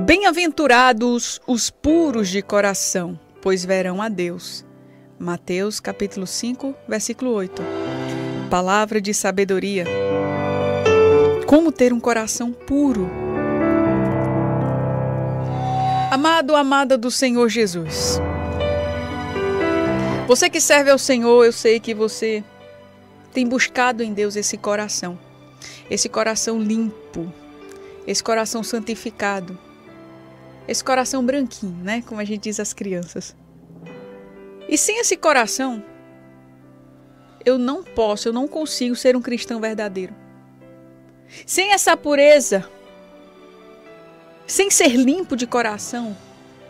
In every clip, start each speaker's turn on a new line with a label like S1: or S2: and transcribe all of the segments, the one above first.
S1: Bem-aventurados os puros de coração, pois verão a Deus. Mateus capítulo 5, versículo 8. Palavra de sabedoria. Como ter um coração puro? Amado, amada do Senhor Jesus. Você que serve ao Senhor, eu sei que você tem buscado em Deus esse coração, esse coração limpo, esse coração santificado, esse coração branquinho, né? Como a gente diz às crianças. E sem esse coração, eu não posso, eu não consigo ser um cristão verdadeiro. Sem essa pureza, sem ser limpo de coração,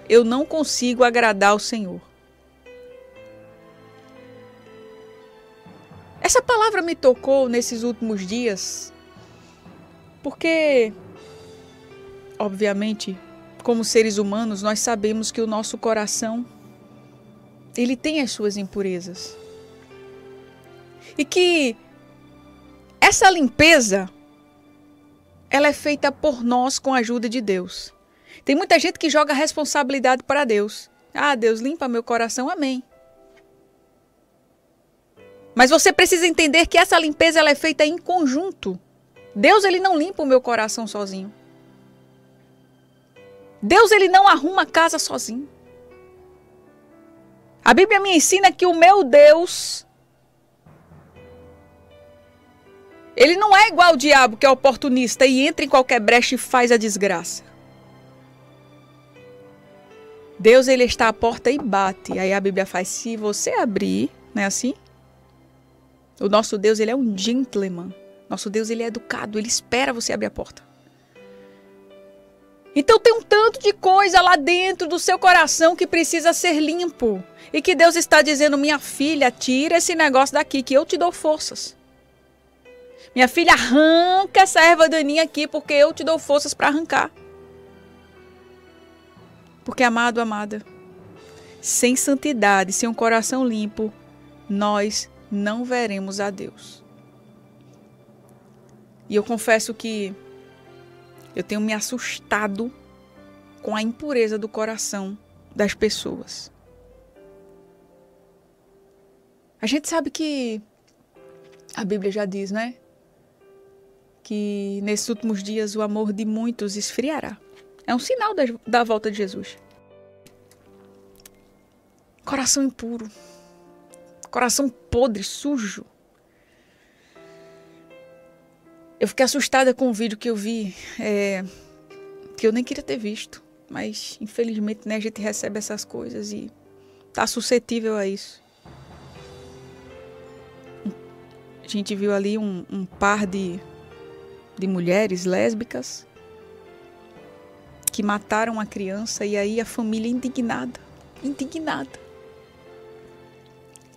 S1: eu não consigo agradar ao Senhor. Essa palavra me tocou nesses últimos dias, porque, obviamente, como seres humanos, nós sabemos que o nosso coração ele tem as suas impurezas. E que essa limpeza ela é feita por nós com a ajuda de Deus. Tem muita gente que joga a responsabilidade para Deus. Ah, Deus limpa meu coração, amém. Mas você precisa entender que essa limpeza ela é feita em conjunto. Deus ele não limpa o meu coração sozinho. Deus ele não arruma casa sozinho. A Bíblia me ensina que o meu Deus ele não é igual ao diabo que é oportunista e entra em qualquer brecha e faz a desgraça. Deus ele está à porta e bate. Aí a Bíblia faz se você abrir, não é assim? O nosso Deus, ele é um gentleman. Nosso Deus, ele é educado, ele espera você abrir a porta. Então tem um tanto de coisa lá dentro do seu coração que precisa ser limpo. E que Deus está dizendo: minha filha, tira esse negócio daqui, que eu te dou forças. Minha filha, arranca essa erva daninha aqui, porque eu te dou forças para arrancar. Porque, amado, amada, sem santidade, sem um coração limpo, nós não veremos a Deus. E eu confesso que eu tenho me assustado com a impureza do coração das pessoas. A gente sabe que a Bíblia já diz, né? Que nesses últimos dias o amor de muitos esfriará. É um sinal da, da volta de Jesus. Coração impuro coração podre, sujo. Eu fiquei assustada com o vídeo que eu vi, é, que eu nem queria ter visto, mas infelizmente né, a gente recebe essas coisas e tá suscetível a isso. A gente viu ali um, um par de, de mulheres lésbicas que mataram a criança e aí a família indignada, indignada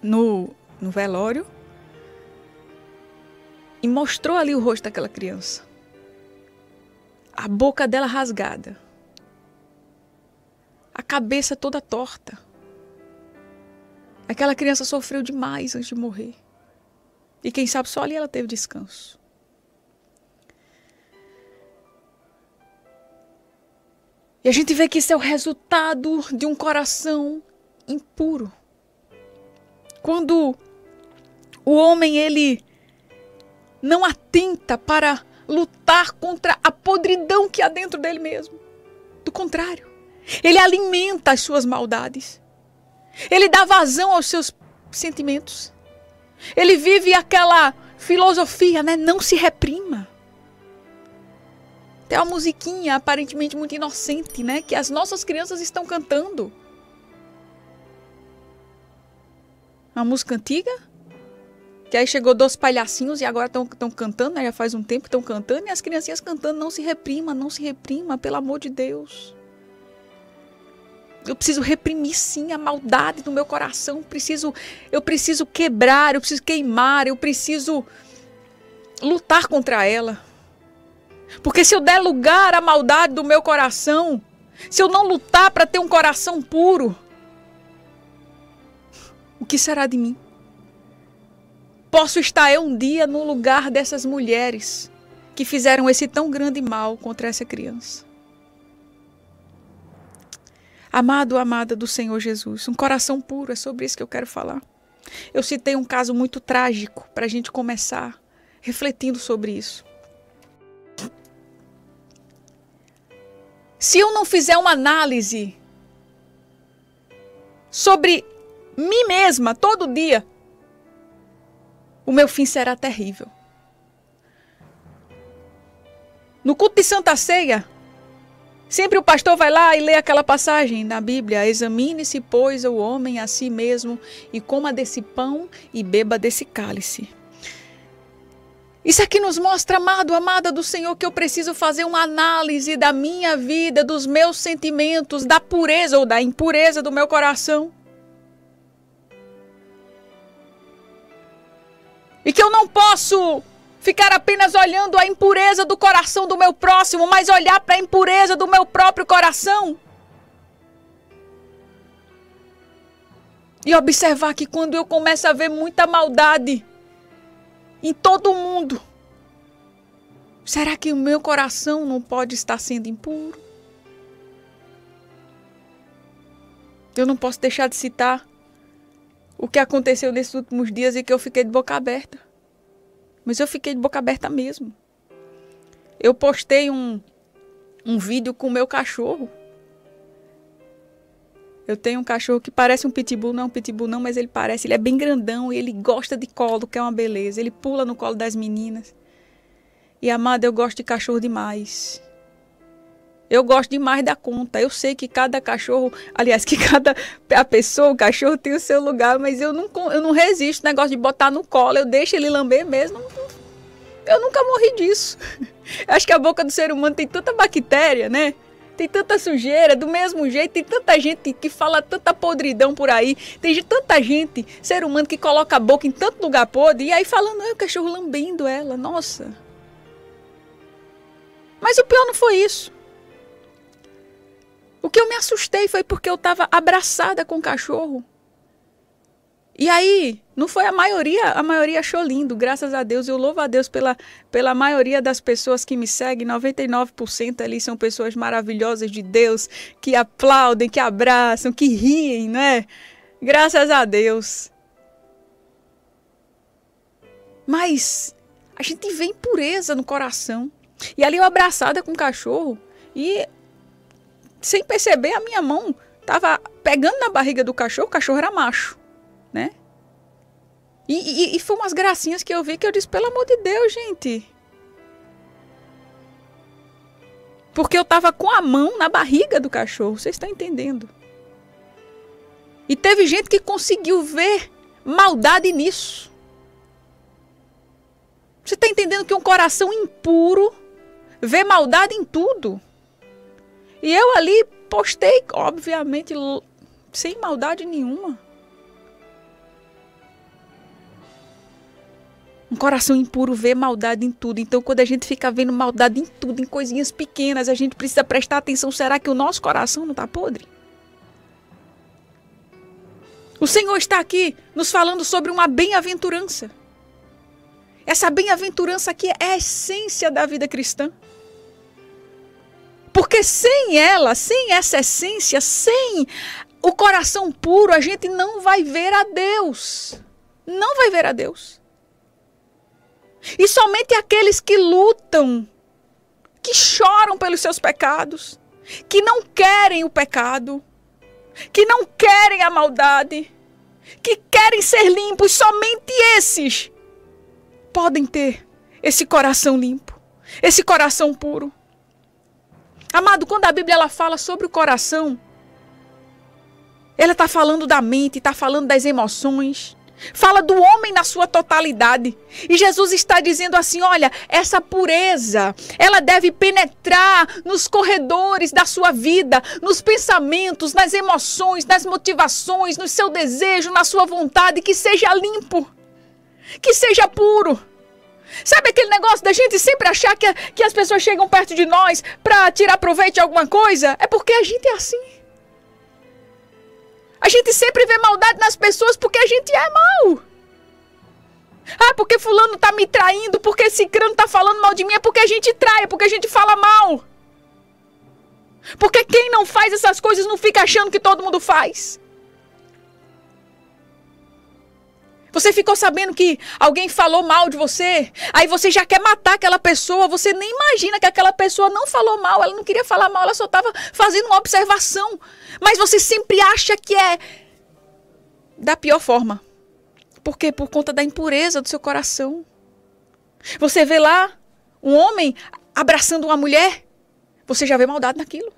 S1: no, no velório e mostrou ali o rosto daquela criança. A boca dela rasgada. A cabeça toda torta. Aquela criança sofreu demais antes de morrer. E quem sabe só ali ela teve descanso. E a gente vê que isso é o resultado de um coração impuro. Quando o homem ele não atenta para lutar contra a podridão que há dentro dele mesmo. Do contrário, ele alimenta as suas maldades. Ele dá vazão aos seus sentimentos. Ele vive aquela filosofia, né? Não se reprima. Tem uma musiquinha aparentemente muito inocente, né? Que as nossas crianças estão cantando. Uma música antiga. Que aí chegou dois palhacinhos e agora estão cantando, né? Já faz um tempo que estão cantando. E as criancinhas cantando, não se reprima, não se reprima, pelo amor de Deus. Eu preciso reprimir sim a maldade do meu coração. Eu preciso, eu preciso quebrar, eu preciso queimar, eu preciso lutar contra ela. Porque se eu der lugar à maldade do meu coração, se eu não lutar para ter um coração puro, o que será de mim? Posso estar eu um dia no lugar dessas mulheres que fizeram esse tão grande mal contra essa criança. Amado, amada do Senhor Jesus, um coração puro, é sobre isso que eu quero falar. Eu citei um caso muito trágico para a gente começar refletindo sobre isso. Se eu não fizer uma análise sobre mim mesma todo dia, o meu fim será terrível. No culto de Santa Ceia, Sempre o pastor vai lá e lê aquela passagem na Bíblia: Examine-se, pois, o homem a si mesmo, e coma desse pão e beba desse cálice. Isso aqui nos mostra, amado, amada do Senhor, que eu preciso fazer uma análise da minha vida, dos meus sentimentos, da pureza ou da impureza do meu coração. E que eu não posso ficar apenas olhando a impureza do coração do meu próximo, mas olhar para a impureza do meu próprio coração. E observar que quando eu começo a ver muita maldade em todo mundo, será que o meu coração não pode estar sendo impuro? Eu não posso deixar de citar o que aconteceu nesses últimos dias e que eu fiquei de boca aberta. Mas eu fiquei de boca aberta mesmo. Eu postei um, um vídeo com o meu cachorro. Eu tenho um cachorro que parece um pitbull, não é um pitbull não, mas ele parece, ele é bem grandão e ele gosta de colo, que é uma beleza. Ele pula no colo das meninas. E amada, eu gosto de cachorro demais. Eu gosto demais da conta. Eu sei que cada cachorro, aliás, que cada a pessoa, o cachorro tem o seu lugar, mas eu não, eu não resisto ao negócio de botar no colo. Eu deixo ele lamber mesmo. Eu nunca morri disso. Acho que a boca do ser humano tem tanta bactéria, né? Tem tanta sujeira, do mesmo jeito, tem tanta gente que fala tanta podridão por aí. Tem tanta gente, ser humano, que coloca a boca em tanto lugar podre e aí falando, o cachorro lambendo ela, nossa. Mas o pior não foi isso. O que eu me assustei foi porque eu estava abraçada com o cachorro. E aí, não foi a maioria, a maioria achou lindo, graças a Deus. Eu louvo a Deus pela, pela maioria das pessoas que me seguem. 99% ali são pessoas maravilhosas de Deus, que aplaudem, que abraçam, que riem, né? Graças a Deus. Mas a gente vê impureza no coração. E ali eu abraçada com o cachorro. E sem perceber, a minha mão estava pegando na barriga do cachorro, o cachorro era macho, né? E, e, e foi umas gracinhas que eu vi que eu disse, pelo amor de Deus, gente. Porque eu estava com a mão na barriga do cachorro, vocês estão entendendo? E teve gente que conseguiu ver maldade nisso. Você está entendendo que um coração impuro vê maldade em tudo? E eu ali postei, obviamente, sem maldade nenhuma. Um coração impuro vê maldade em tudo. Então, quando a gente fica vendo maldade em tudo, em coisinhas pequenas, a gente precisa prestar atenção. Será que o nosso coração não está podre? O Senhor está aqui nos falando sobre uma bem-aventurança. Essa bem-aventurança aqui é a essência da vida cristã. Porque sem ela, sem essa essência, sem o coração puro, a gente não vai ver a Deus. Não vai ver a Deus. E somente aqueles que lutam, que choram pelos seus pecados, que não querem o pecado, que não querem a maldade, que querem ser limpos, somente esses podem ter esse coração limpo, esse coração puro. Amado, quando a Bíblia ela fala sobre o coração, ela está falando da mente, está falando das emoções, fala do homem na sua totalidade. E Jesus está dizendo assim: olha, essa pureza, ela deve penetrar nos corredores da sua vida, nos pensamentos, nas emoções, nas motivações, no seu desejo, na sua vontade, que seja limpo, que seja puro. Sabe aquele negócio da gente sempre achar que, que as pessoas chegam perto de nós para tirar proveito de alguma coisa? É porque a gente é assim. A gente sempre vê maldade nas pessoas porque a gente é mal. Ah, porque fulano tá me traindo, porque esse crânio tá falando mal de mim, é porque a gente trai, é porque a gente fala mal. Porque quem não faz essas coisas não fica achando que todo mundo faz. Você ficou sabendo que alguém falou mal de você, aí você já quer matar aquela pessoa, você nem imagina que aquela pessoa não falou mal, ela não queria falar mal, ela só estava fazendo uma observação. Mas você sempre acha que é da pior forma. Por quê? Por conta da impureza do seu coração. Você vê lá um homem abraçando uma mulher, você já vê maldade naquilo.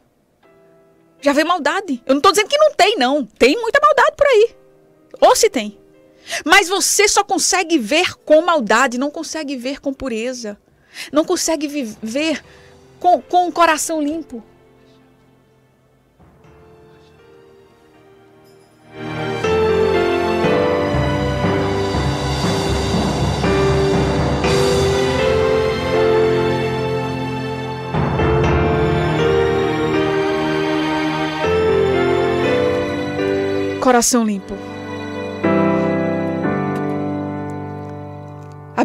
S1: Já vê maldade. Eu não estou dizendo que não tem, não. Tem muita maldade por aí. Ou se tem. Mas você só consegue ver com maldade, não consegue ver com pureza. Não consegue ver com, com o coração limpo. Coração limpo.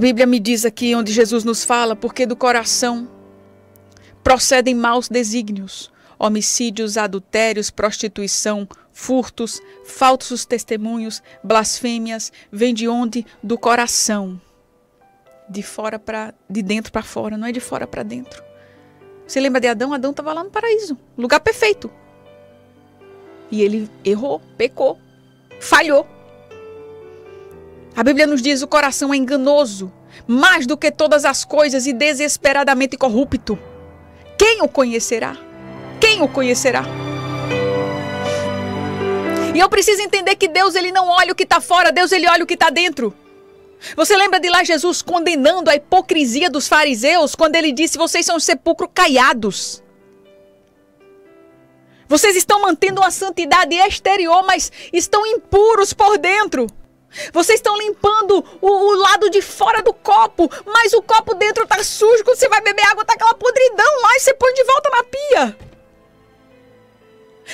S1: Bíblia me diz aqui onde Jesus nos fala, porque do coração procedem maus desígnios, homicídios, adultérios, prostituição, furtos, falsos testemunhos, blasfêmias, vem de onde? Do coração. De fora para de dentro para fora, não é de fora para dentro. Você lembra de Adão? Adão estava lá no paraíso, lugar perfeito. E ele errou, pecou, falhou. A Bíblia nos diz: o coração é enganoso, mais do que todas as coisas e desesperadamente corrupto. Quem o conhecerá? Quem o conhecerá? E eu preciso entender que Deus ele não olha o que está fora, Deus ele olha o que está dentro. Você lembra de lá Jesus condenando a hipocrisia dos fariseus quando ele disse: Vocês são sepulcro caiados. Vocês estão mantendo uma santidade exterior, mas estão impuros por dentro. Vocês estão limpando o, o, lado de fora do copo, mas o copo dentro tá sujo. Quando você vai beber água, tá aquela podridão lá e você põe de volta na pia.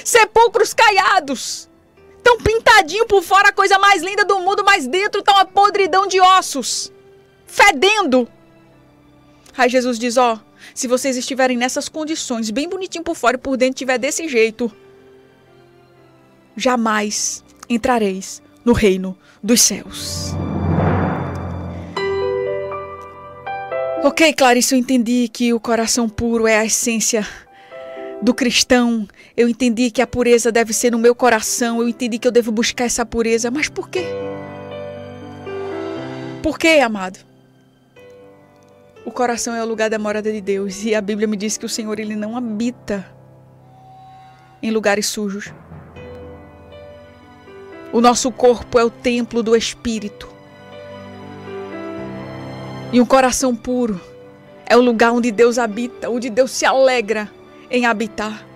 S1: Sepulcros caiados. Tão pintadinho por fora, a coisa mais linda do mundo, mas dentro tá uma podridão de ossos. Fedendo. Aí Jesus diz: Ó, se vocês estiverem nessas condições, bem bonitinho por fora e por dentro tiver desse jeito, jamais entrareis no reino dos céus. Ok, Clarice, eu entendi que o coração puro é a essência do cristão. Eu entendi que a pureza deve ser no meu coração. Eu entendi que eu devo buscar essa pureza. Mas por quê? Por quê, amado? O coração é o lugar da morada de Deus. E a Bíblia me diz que o Senhor ele não habita em lugares sujos. O nosso corpo é o templo do Espírito. E um coração puro é o lugar onde Deus habita, onde Deus se alegra em habitar.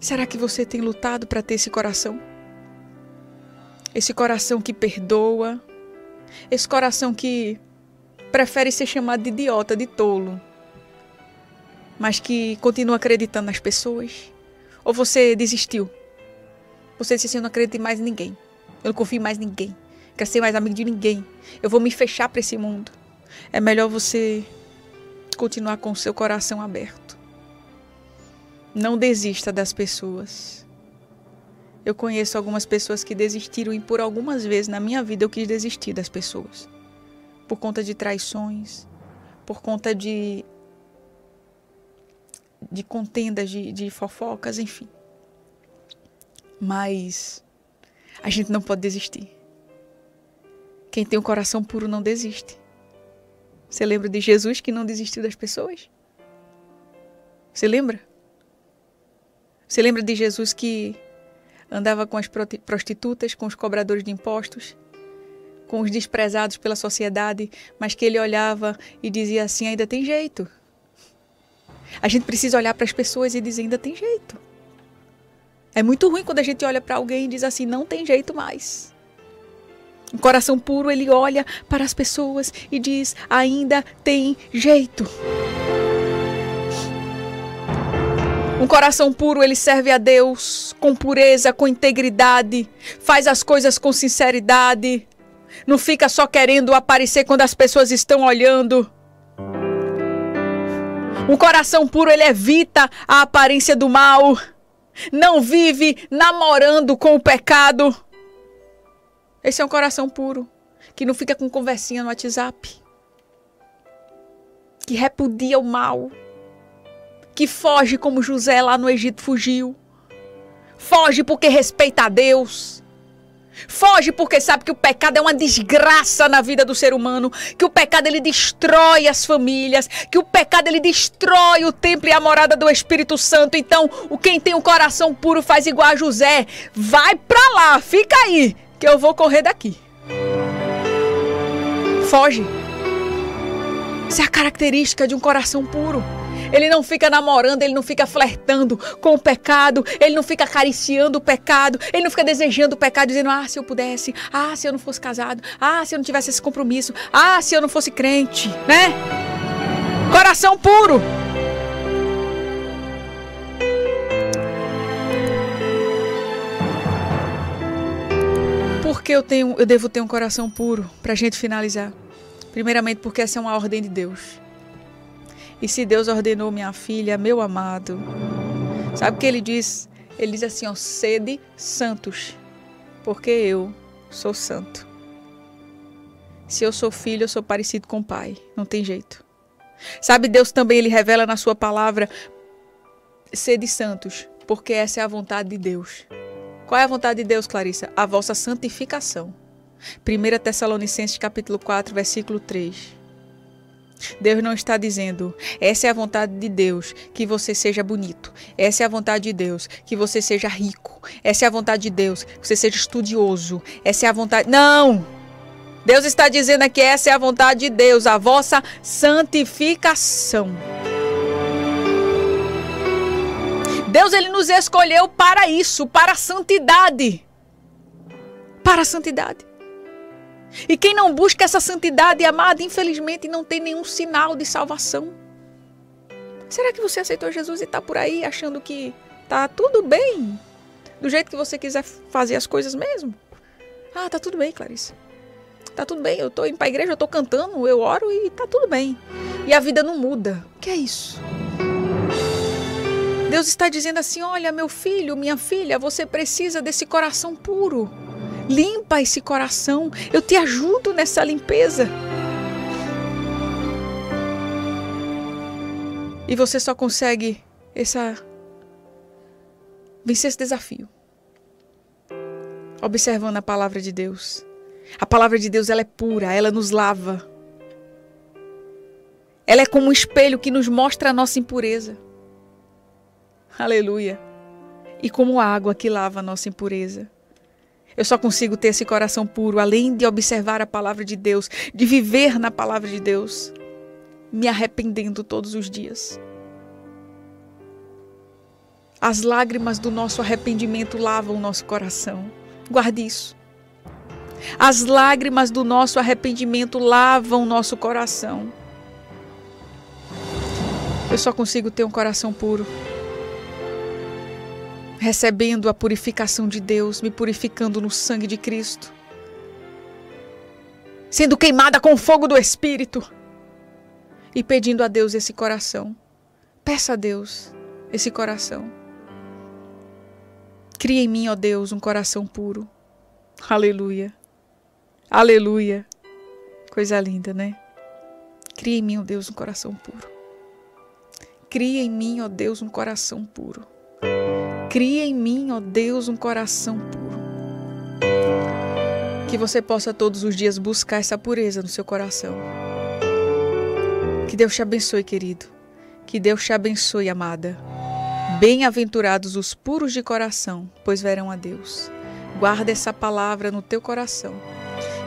S1: Será que você tem lutado para ter esse coração? Esse coração que perdoa, esse coração que prefere ser chamado de idiota, de tolo, mas que continua acreditando nas pessoas? Ou você desistiu? Você disse assim: Eu não acredito em mais ninguém. Eu não confio em mais ninguém. Quero ser mais amigo de ninguém. Eu vou me fechar para esse mundo. É melhor você continuar com o seu coração aberto. Não desista das pessoas. Eu conheço algumas pessoas que desistiram e por algumas vezes na minha vida eu quis desistir das pessoas. Por conta de traições, por conta de de contendas, de, de fofocas, enfim. Mas a gente não pode desistir. Quem tem um coração puro não desiste. Você lembra de Jesus que não desistiu das pessoas? Você lembra? Você lembra de Jesus que andava com as prostitutas, com os cobradores de impostos, com os desprezados pela sociedade, mas que ele olhava e dizia assim: ainda tem jeito. A gente precisa olhar para as pessoas e dizer: ainda tem jeito. É muito ruim quando a gente olha para alguém e diz assim: não tem jeito mais. Um coração puro, ele olha para as pessoas e diz: ainda tem jeito. Um coração puro, ele serve a Deus com pureza, com integridade, faz as coisas com sinceridade, não fica só querendo aparecer quando as pessoas estão olhando. O coração puro ele evita a aparência do mal, não vive namorando com o pecado. Esse é um coração puro, que não fica com conversinha no WhatsApp, que repudia o mal, que foge como José lá no Egito fugiu. Foge porque respeita a Deus. Foge porque sabe que o pecado é uma desgraça na vida do ser humano, que o pecado ele destrói as famílias, que o pecado ele destrói o templo e a morada do Espírito Santo. Então, o quem tem o coração puro faz igual a José, vai pra lá, fica aí, que eu vou correr daqui. Foge. Essa é a característica de um coração puro. Ele não fica namorando, ele não fica flertando com o pecado, ele não fica acariciando o pecado, ele não fica desejando o pecado, dizendo: ah, se eu pudesse, ah, se eu não fosse casado, ah, se eu não tivesse esse compromisso, ah, se eu não fosse crente, né? Coração puro. Por que eu, tenho, eu devo ter um coração puro? Para gente finalizar. Primeiramente, porque essa é uma ordem de Deus. E se Deus ordenou minha filha, meu amado, sabe o que ele diz? Ele diz assim: ó, sede santos, porque eu sou santo. Se eu sou filho, eu sou parecido com o pai, não tem jeito. Sabe, Deus também ele revela na sua palavra: sede santos, porque essa é a vontade de Deus. Qual é a vontade de Deus, Clarissa? A vossa santificação. 1 Tessalonicenses capítulo 4, versículo 3. Deus não está dizendo, essa é a vontade de Deus, que você seja bonito. Essa é a vontade de Deus, que você seja rico. Essa é a vontade de Deus, que você seja estudioso. Essa é a vontade. Não! Deus está dizendo aqui, essa é a vontade de Deus, a vossa santificação. Deus ele nos escolheu para isso, para a santidade. Para a santidade. E quem não busca essa santidade, amada, infelizmente não tem nenhum sinal de salvação. Será que você aceitou Jesus e está por aí achando que tá tudo bem? Do jeito que você quiser fazer as coisas mesmo? Ah, tá tudo bem, Clarice. Tá tudo bem, eu tô indo pra igreja, eu tô cantando, eu oro e tá tudo bem. E a vida não muda. O que é isso? Deus está dizendo assim: olha, meu filho, minha filha, você precisa desse coração puro. Limpa esse coração. Eu te ajudo nessa limpeza. E você só consegue essa vencer esse desafio. Observando a palavra de Deus. A palavra de Deus ela é pura, ela nos lava. Ela é como um espelho que nos mostra a nossa impureza. Aleluia. E como água que lava a nossa impureza. Eu só consigo ter esse coração puro, além de observar a palavra de Deus, de viver na palavra de Deus, me arrependendo todos os dias. As lágrimas do nosso arrependimento lavam o nosso coração. Guarde isso. As lágrimas do nosso arrependimento lavam o nosso coração. Eu só consigo ter um coração puro recebendo a purificação de Deus, me purificando no sangue de Cristo, sendo queimada com o fogo do Espírito e pedindo a Deus esse coração. Peça a Deus esse coração. Cria em mim, ó Deus, um coração puro. Aleluia. Aleluia. Coisa linda, né? Cria em mim, ó Deus, um coração puro. Cria em mim, ó Deus, um coração puro. Cria em mim, ó Deus, um coração puro. Que você possa todos os dias buscar essa pureza no seu coração. Que Deus te abençoe, querido. Que Deus te abençoe, amada. Bem-aventurados os puros de coração, pois verão a Deus. Guarda essa palavra no teu coração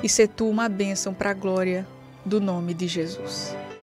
S1: e se tu uma bênção para a glória do nome de Jesus.